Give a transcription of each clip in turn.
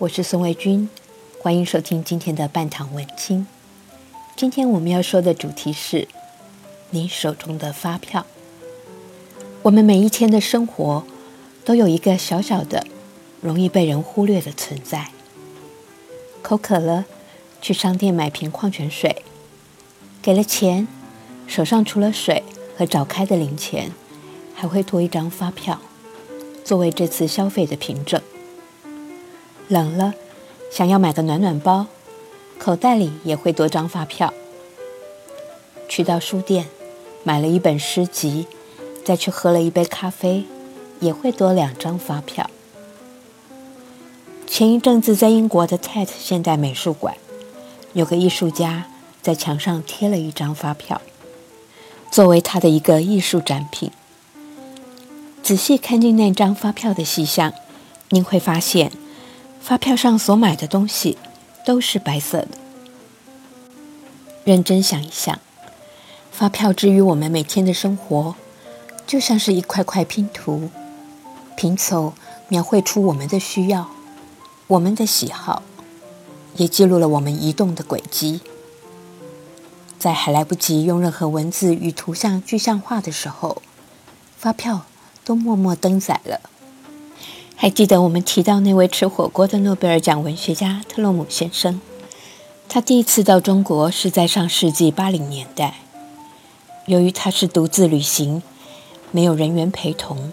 我是宋卫军，欢迎收听今天的半糖文青。今天我们要说的主题是你手中的发票。我们每一天的生活都有一个小小的、容易被人忽略的存在。口渴了，去商店买瓶矿泉水，给了钱，手上除了水和找开的零钱，还会多一张发票，作为这次消费的凭证。冷了，想要买个暖暖包，口袋里也会多张发票。去到书店，买了一本诗集，再去喝了一杯咖啡，也会多两张发票。前一阵子在英国的 Tate 现代美术馆，有个艺术家在墙上贴了一张发票，作为他的一个艺术展品。仔细看进那张发票的细项，您会发现。发票上所买的东西都是白色的。认真想一想，发票之于我们每天的生活，就像是一块块拼图，拼凑描绘出我们的需要、我们的喜好，也记录了我们移动的轨迹。在还来不及用任何文字与图像具象化的时候，发票都默默登载了。还记得我们提到那位吃火锅的诺贝尔奖文学家特洛姆先生，他第一次到中国是在上世纪八零年代。由于他是独自旅行，没有人员陪同，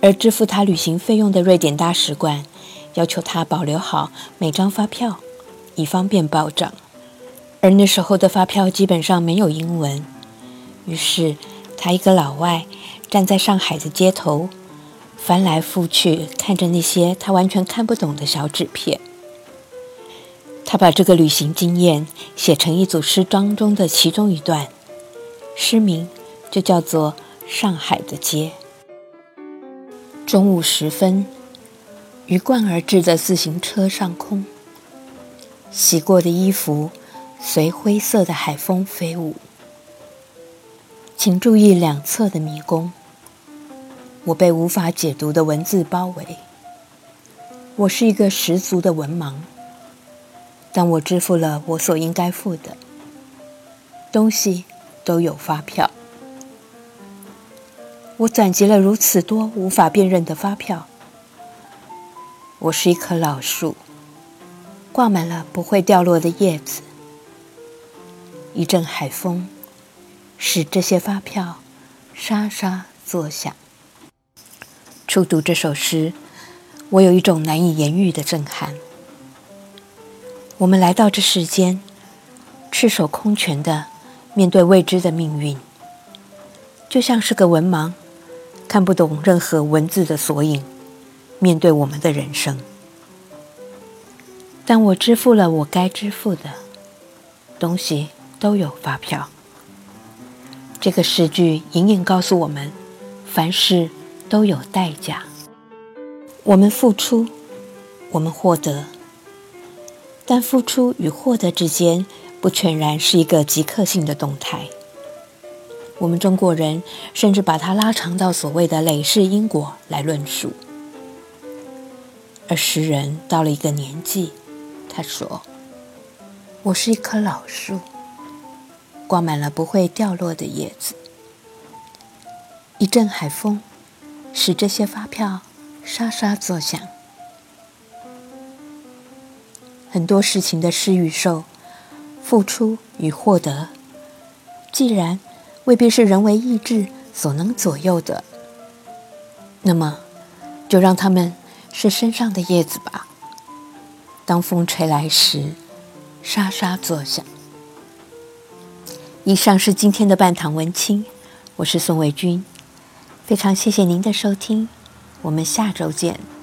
而支付他旅行费用的瑞典大使馆要求他保留好每张发票，以方便报账。而那时候的发票基本上没有英文，于是他一个老外站在上海的街头。翻来覆去看着那些他完全看不懂的小纸片，他把这个旅行经验写成一组诗章中的其中一段，诗名就叫做《上海的街》。中午时分，鱼贯而至的自行车上空，洗过的衣服随灰色的海风飞舞，请注意两侧的迷宫。我被无法解读的文字包围。我是一个十足的文盲，但我支付了我所应该付的东西，都有发票。我攒集了如此多无法辨认的发票。我是一棵老树，挂满了不会掉落的叶子。一阵海风，使这些发票沙沙作响。初读这首诗，我有一种难以言喻的震撼。我们来到这世间，赤手空拳的面对未知的命运，就像是个文盲，看不懂任何文字的索引，面对我们的人生。但我支付了我该支付的东西，都有发票。这个诗句隐隐告诉我们，凡事。都有代价。我们付出，我们获得，但付出与获得之间不全然是一个即刻性的动态。我们中国人甚至把它拉长到所谓的累世因果来论述。而诗人到了一个年纪，他说：“我是一棵老树，挂满了不会掉落的叶子。一阵海风。”使这些发票沙沙作响。很多事情的施与受、付出与获得，既然未必是人为意志所能左右的，那么就让他们是身上的叶子吧。当风吹来时，沙沙作响。以上是今天的半堂文青，我是宋卫军。非常谢谢您的收听，我们下周见。